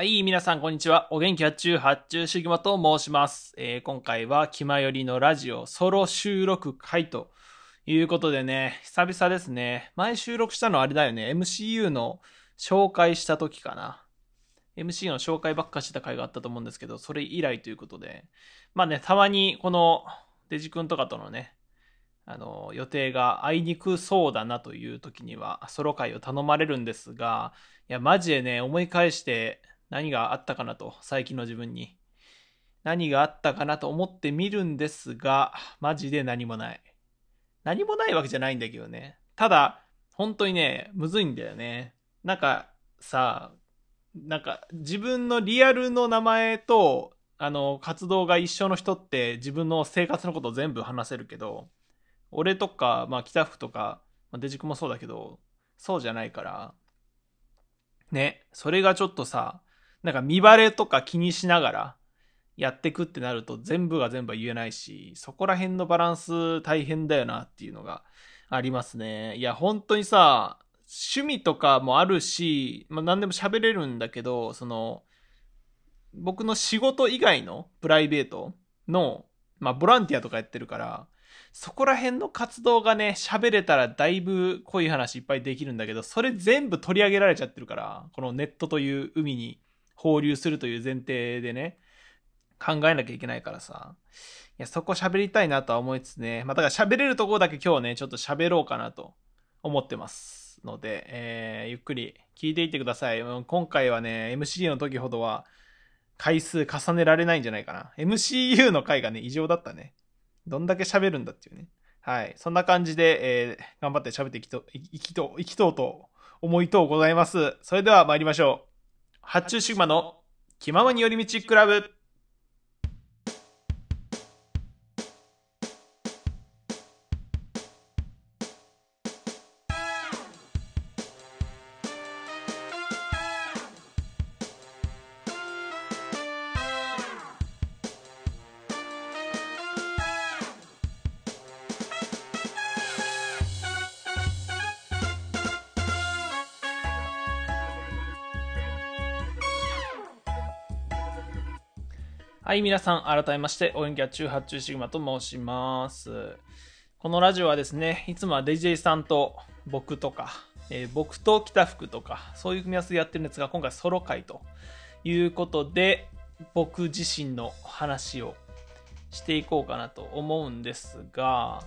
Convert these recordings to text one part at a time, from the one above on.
はい、皆さん、こんにちは。お元気発注発注シグマと申します。えー今回は、気まよりのラジオソロ収録会ということでね、久々ですね。前収録したのあれだよね。MCU の紹介した時かな。MCU の紹介ばっかしてた回があったと思うんですけど、それ以来ということで。まあね、たまにこのデジ君とかとのね、あの、予定が合いにくそうだなという時には、ソロ会を頼まれるんですが、いや、マジでね、思い返して何があったかなと、最近の自分に。何があったかなと思ってみるんですが、マジで何もない。何もないわけじゃないんだけどね。ただ、本当にね、むずいんだよね。なんか、さ、なんか、自分のリアルの名前と、あの、活動が一緒の人って自分の生活のことを全部話せるけど、俺とか、まあ、北福とか、まあ、デジクもそうだけど、そうじゃないから、ね、それがちょっとさ、なんか見バレとか気にしながらやってくってなると全部が全部は言えないし、そこら辺のバランス大変だよなっていうのがありますね。いや、本当にさ、趣味とかもあるし、まあ何でも喋れるんだけど、その、僕の仕事以外のプライベートの、まあボランティアとかやってるから、そこら辺の活動がね、喋れたらだいぶ濃い話いっぱいできるんだけど、それ全部取り上げられちゃってるから、このネットという海に放流するという前提でね、考えなきゃいけないからさ。いや、そこ喋りたいなとは思いつつね、まあ、だから喋れるところだけ今日ね、ちょっと喋ろうかなと思ってますので、えー、ゆっくり聞いていってください。今回はね、MCU の時ほどは回数重ねられないんじゃないかな。MCU の回がね、異常だったね。どんだけ喋るんだっていうね。はい。そんな感じで、えー頑張って喋っていきと、いいきと、いきとうと思いとうございます。それでは参りましょう。発注シグマの気ままに寄り道クラブ。はい、皆さん、改めまして、応援キャッチュー発注シグマと申します。このラジオはですね、いつもは DJ さんと僕とか、えー僕と北福とか、そういう組み合わせでやってるんですが、今回ソロ会ということで、僕自身の話をしていこうかなと思うんですが、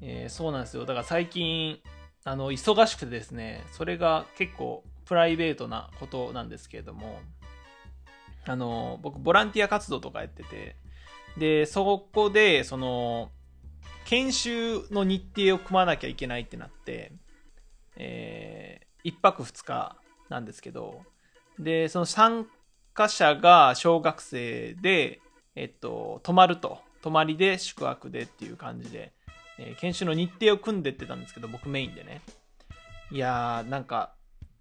えーそうなんですよ。だから最近、あの、忙しくてですね、それが結構プライベートなことなんですけれども、あの、僕、ボランティア活動とかやってて、で、そこで、その、研修の日程を組まなきゃいけないってなって、えー、1泊2日なんですけど、で、その参加者が小学生で、えっと、泊まると。泊まりで宿泊でっていう感じで、えー研修の日程を組んでってたんですけど、僕メインでね。いやー、なんか、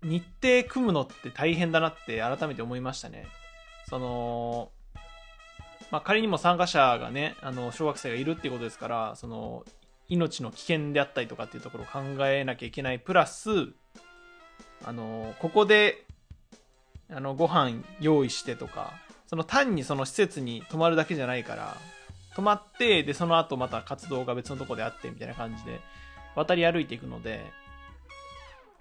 日程組むのって大変だなって改めて思いましたね。その、まあ、仮にも参加者がね、あの、小学生がいるっていうことですから、その、命の危険であったりとかっていうところを考えなきゃいけない。プラス、あの、ここで、あの、ご飯用意してとか、その単にその施設に泊まるだけじゃないから、泊まって、で、その後また活動が別のとこであってみたいな感じで、渡り歩いていくので、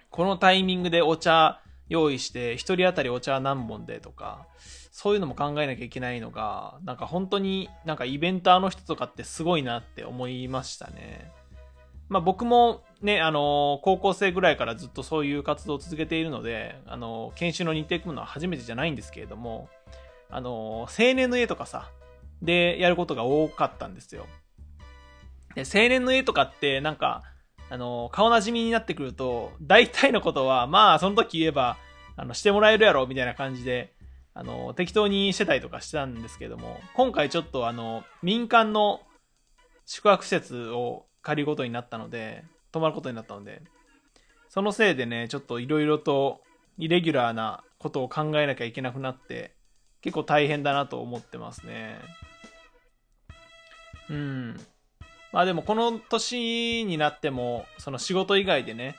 このタイミングでお茶用意して、一人当たりお茶何本でとか、そういうのも考えなきゃいけないのが、なんか本当になんかイベンターの人とかってすごいなって思いましたね。まあ僕もね、あの高校生ぐらいからずっとそういう活動を続けているので、あの研修の日程組むのは初めてじゃないんですけれども、あの青年の家とかさ、でやることが多かったんですよ。で、青年の家とかってなんか、あの顔なじみになってくると、大体のことは、まあその時言えば、あの、してもらえるやろ、みたいな感じで、あの、適当にしてたりとかしてたんですけども、今回ちょっとあの、民間の宿泊施設を借りることになったので、泊まることになったので、そのせいでね、ちょっといろいろとイレギュラーなことを考えなきゃいけなくなって、結構大変だなと思ってますね。うん。まあでもこの年になっても、その仕事以外でね、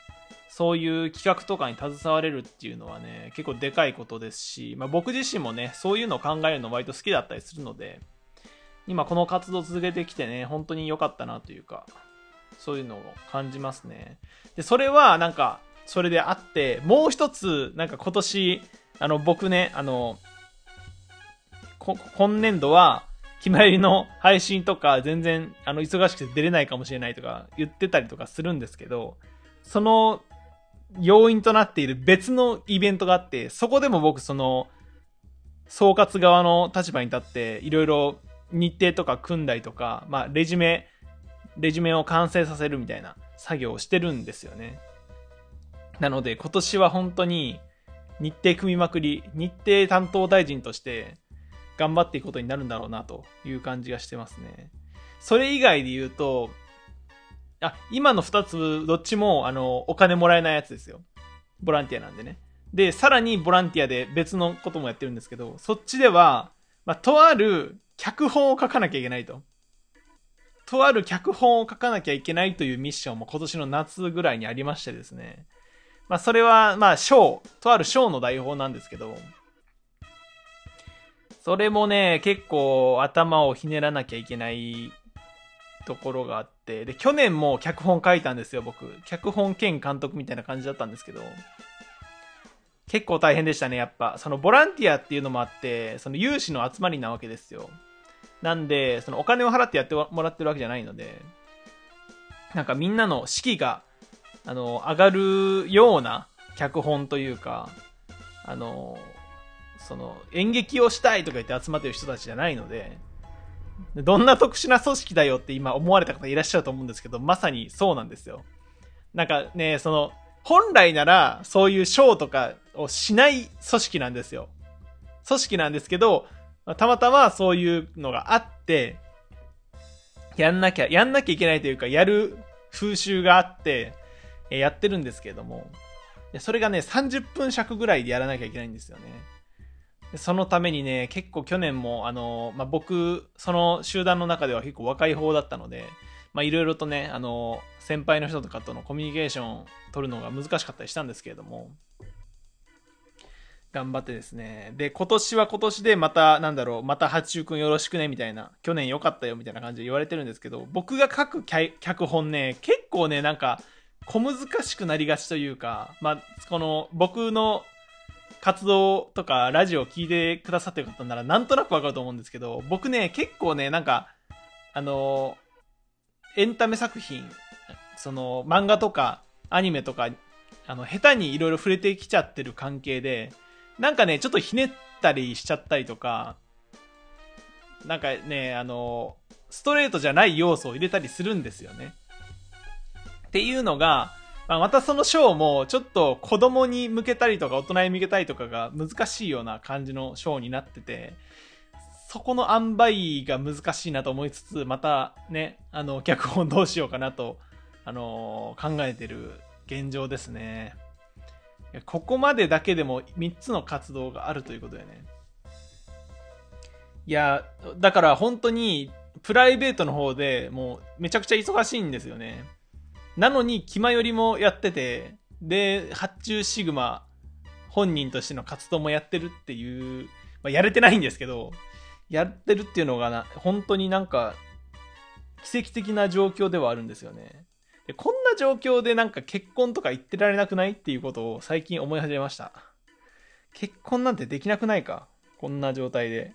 そういう企画とかに携われるっていうのはね、結構でかいことですし、まあ、僕自身もね、そういうのを考えるの割と好きだったりするので、今この活動を続けてきてね、本当に良かったなというか、そういうのを感じますね。で、それはなんか、それであって、もう一つ、なんか今年、あの、僕ね、あの、今年度は、決まりの配信とか全然、あの、忙しくて出れないかもしれないとか言ってたりとかするんですけど、その要因となっている別のイベントがあって、そこでも僕その、総括側の立場に立って、いろいろ日程とか組んだりとか、まあ、レジュメ、レジュメを完成させるみたいな作業をしてるんですよね。なので、今年は本当に日程組みまくり、日程担当大臣として頑張っていくことになるんだろうなという感じがしてますね。それ以外で言うと、あ、今の二つ、どっちも、あの、お金もらえないやつですよ。ボランティアなんでね。で、さらにボランティアで別のこともやってるんですけど、そっちでは、まあ、とある脚本を書かなきゃいけないと。とある脚本を書かなきゃいけないというミッションも今年の夏ぐらいにありましてですね。まあ、それは、まあ、章、とある章の台本なんですけど、それもね、結構頭をひねらなきゃいけないところがあって、で、去年も脚本書いたんですよ、僕。脚本兼監督みたいな感じだったんですけど、結構大変でしたね、やっぱ。そのボランティアっていうのもあって、その有志の集まりなわけですよ。なんで、そのお金を払ってやってもらってるわけじゃないので、なんかみんなの士気が、あの、上がるような脚本というか、あの、その演劇をしたいとか言って集まってる人たちじゃないので、どんな特殊な組織だよって今思われた方いらっしゃると思うんですけど、まさにそうなんですよ。なんかね、その、本来ならそういうショーとかをしない組織なんですよ。組織なんですけど、たまたまそういうのがあって、やんなきゃ、やんなきゃいけないというか、やる風習があって、やってるんですけれども、それがね、30分尺ぐらいでやらなきゃいけないんですよね。そのためにね、結構去年も、あの、まあ、僕、その集団の中では結構若い方だったので、ま、いろいろとね、あの、先輩の人とかとのコミュニケーションを取るのが難しかったりしたんですけれども、頑張ってですね。で、今年は今年でまた、なんだろう、また八中くんよろしくね、みたいな、去年良かったよ、みたいな感じで言われてるんですけど、僕が書く脚本ね、結構ね、なんか、小難しくなりがちというか、まあ、この、僕の活動とかラジオを聞いてくださってる方ならなんとなくわかると思うんですけど、僕ね、結構ね、なんか、あのエンタメ作品、その漫画とかアニメとか、あの、下手にいろいろ触れてきちゃってる関係で、なんかね、ちょっとひねったりしちゃったりとか、なんかね、あのストレートじゃない要素を入れたりするんですよね。っていうのが、まあ、またそのショーもちょっと子供に向けたりとか大人に向けたりとかが難しいような感じのショーになってて、そこの塩梅が難しいなと思いつつ、またね、あの、脚本どうしようかなと、あのー、考えてる現状ですね。ここまでだけでも3つの活動があるということでね。いや、だから本当にプライベートの方でもうめちゃくちゃ忙しいんですよね。なのに、気まよりもやってて、で、発注シグマ本人としての活動もやってるっていう、まあ、やれてないんですけど、やってるっていうのがな、本当になんか、奇跡的な状況ではあるんですよね。でこんな状況でなんか結婚とか言ってられなくないっていうことを最近思い始めました。結婚なんてできなくないかこんな状態で。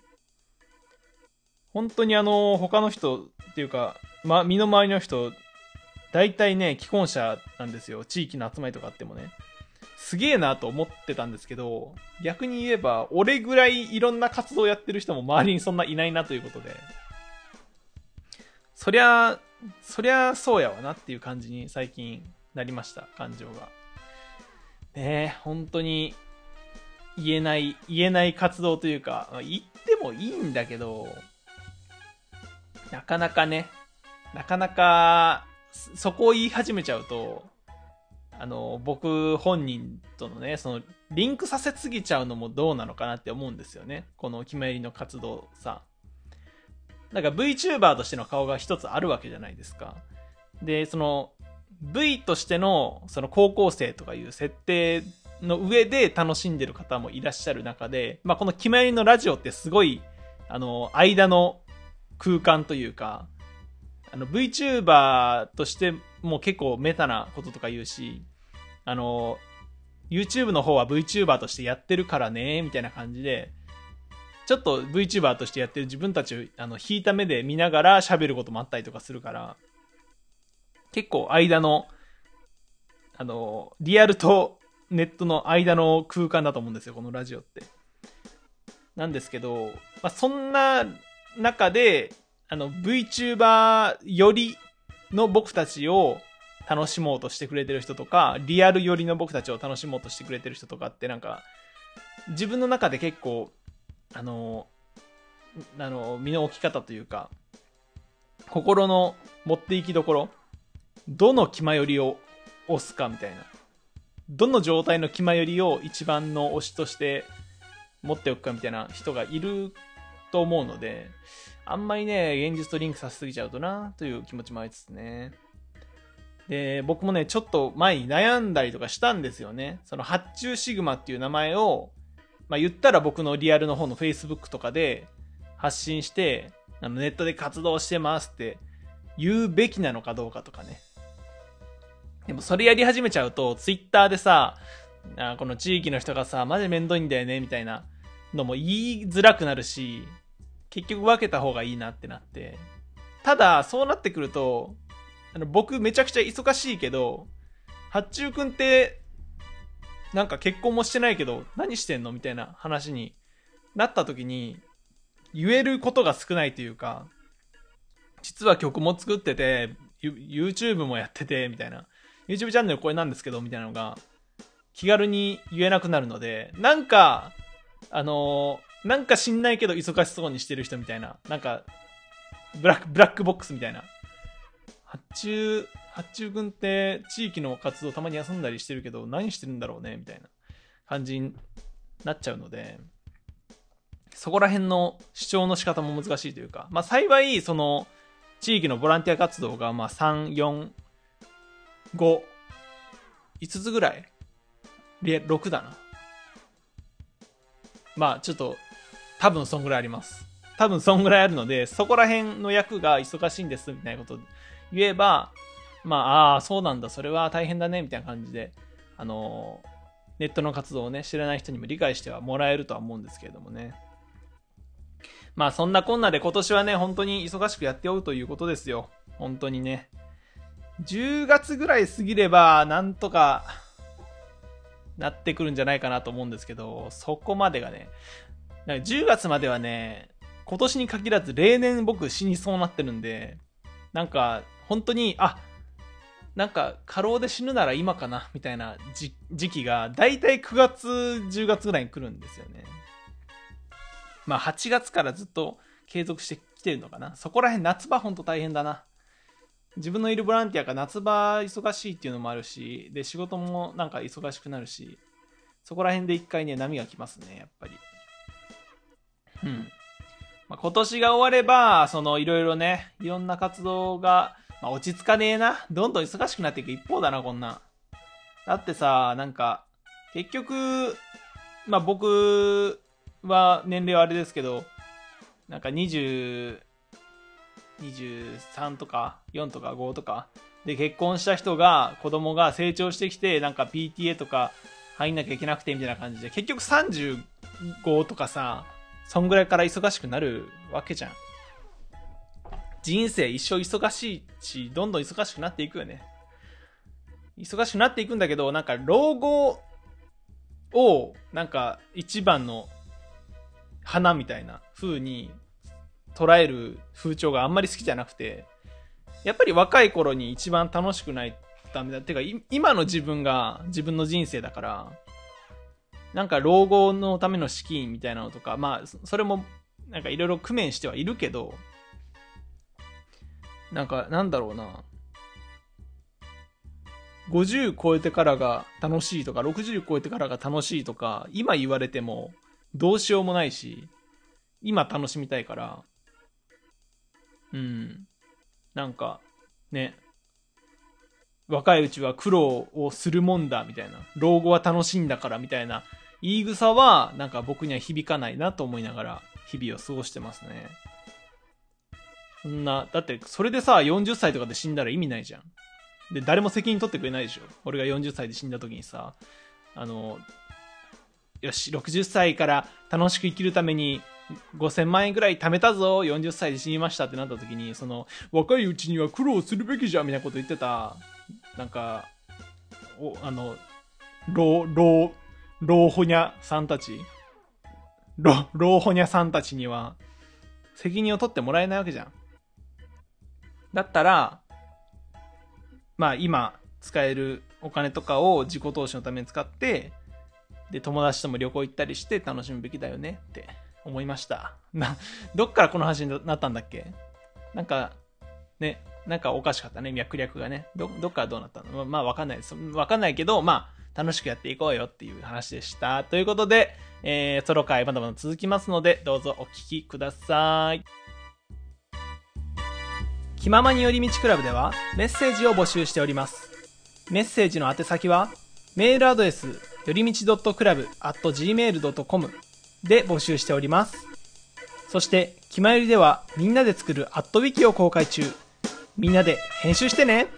本当にあの、他の人っていうか、ま、身の回りの人、大体ね、既婚者なんですよ。地域の集まりとかあってもね。すげえなと思ってたんですけど、逆に言えば、俺ぐらいいろんな活動やってる人も周りにそんないないなということで、そりゃ、そりゃそうやわなっていう感じに最近なりました、感情が。ねえ、本当に言えない、言えない活動というか、言ってもいいんだけど、なかなかね、なかなかそこを言い始めちゃうと、あの、僕本人とのね、その、リンクさせすぎちゃうのもどうなのかなって思うんですよね。この決まりの活動さ。なんか VTuber としての顔が一つあるわけじゃないですか。で、その、V としてのその高校生とかいう設定の上で楽しんでる方もいらっしゃる中で、まあ、この決まりのラジオってすごい、あの、間の空間というか、あの、VTuber としても結構メタなこととか言うし、あの、YouTube の方は VTuber としてやってるからね、みたいな感じで、ちょっと VTuber としてやってる自分たちを、あの、引いた目で見ながら喋ることもあったりとかするから、結構間の、あの、リアルとネットの間の空間だと思うんですよ、このラジオって。なんですけど、まあ、そんな中で、あの、VTuber よりの僕たちを楽しもうとしてくれてる人とか、リアル寄りの僕たちを楽しもうとしてくれてる人とかってなんか、自分の中で結構、あの、あの、身の置き方というか、心の持っていきどころ、どの気まよりを押すかみたいな。どの状態の気まよりを一番の推しとして持っておくかみたいな人がいると思うので、あんまりね、現実とリンクさせすぎちゃうとな、という気持ちもありつつね。で、僕もね、ちょっと前に悩んだりとかしたんですよね。その発注シグマっていう名前を、まあ言ったら僕のリアルの方の Facebook とかで発信して、あのネットで活動してますって言うべきなのかどうかとかね。でもそれやり始めちゃうと、Twitter でさ、あこの地域の人がさ、マジめんどいんだよね、みたいなのも言いづらくなるし、結局分けた方がいいなってなって。ただ、そうなってくると、あの、僕めちゃくちゃ忙しいけど、八中くんって、なんか結婚もしてないけど、何してんのみたいな話になった時に、言えることが少ないというか、実は曲も作ってて、YouTube もやってて、みたいな。YouTube チャンネルこれなんですけど、みたいなのが、気軽に言えなくなるので、なんか、あのー、なんか知んないけど忙しそうにしてる人みたいな、なんか、ブラック、ブラックボックスみたいな発注、発注君って地域の活動たまに休んだりしてるけど、何してるんだろうねみたいな感じになっちゃうので、そこら辺の主張の仕方も難しいというか、まあ幸い、その、地域のボランティア活動が、まあ3、4、5、5つぐらい ?6 だな。まあちょっと、多分そんぐらいあります。多分そんぐらいあるので、そこら辺の役が忙しいんです、みたいなこと言えば、まあ、ああ、そうなんだ、それは大変だね、みたいな感じで、あの、ネットの活動をね、知らない人にも理解してはもらえるとは思うんですけれどもね。まあ、そんなこんなで今年はね、本当に忙しくやっておうということですよ。本当にね。10月ぐらい過ぎれば、なんとか、なってくるんじゃないかなと思うんですけど、そこまでがね、なんか10月まではね、今年に限らず例年僕死にそうなってるんで、なんか本当に、あ、なんか過労で死ぬなら今かな、みたいな時期が、だいたい9月、10月ぐらいに来るんですよね。まあ8月からずっと継続してきてるのかな。そこら辺夏場ほんと大変だな。自分のいるボランティアが夏場忙しいっていうのもあるし、で、仕事もなんか忙しくなるし、そこら辺で一回ね、波が来ますね、やっぱり。うん。まあ、今年が終われば、そのいろいろね、いろんな活動がまあ、落ち着かねえな。どんどん忙しくなっていく一方だな、こんな。だってさ、なんか、結局、まあ僕は年齢はあれですけど、なんか20、23とか4とか5とかで結婚した人が子供が成長してきてなんか PTA とか入んなきゃいけなくてみたいな感じで結局35とかさそんぐらいから忙しくなるわけじゃん人生一生忙しいし、どんどん忙しくなっていくよね。忙しくなっていくんだけど、なんか老後を、なんか一番の花みたいな風に捉える風潮があんまり好きじゃなくて、やっぱり若い頃に一番楽しくないとダメだ。てか、今の自分が自分の人生だから、なんか老後のための資金みたいなのとか、まあ、それもなんかいろいろ工面してはいるけど、なんか、なんだろうな。50超えてからが楽しいとか、60超えてからが楽しいとか、今言われてもどうしようもないし、今楽しみたいから、うん。なんか、ね。若いうちは苦労をするもんだ、みたいな。老後は楽しいんだから、みたいな言い草は、なんか僕には響かないなと思いながら、日々を過ごしてますね。そんな、だってそれでさ、40歳とかで死んだら意味ないじゃん。で、誰も責任取ってくれないでしょ。俺が40歳で死んだ時にさ、あの、よし、60歳から楽しく生きるために5000万円ぐらい貯めたぞ、40歳で死にましたってなった時に、その、若いうちには苦労するべきじゃんみたいなこと言ってた、なんか、お、あの、老、老、老ホニャさんたち、老、老ホニャさんたちには、責任を取ってもらえないわけじゃん。だったら、まあ今使えるお金とかを自己投資のために使って、で、友達とも旅行行ったりして楽しむべきだよねって思いました。な、どっからこの話になったんだっけ？なんか、ね、なんかおかしかったね、脈略がね。ど、どっからどうなったの？まあ、まあ、わかんないです。わかんないけど、まあ、楽しくやっていこうよっていう話でした。ということで、えー、ソロ回まだまだ続きますので、どうぞお聞きください。気ままに寄り道クラブではメッセージを募集しております。メッセージの宛先は、メールアドレス、よりみち .club.gmail.com で募集しております。そして、気まよりではみんなで作るアットウィキを公開中。みんなで編集してね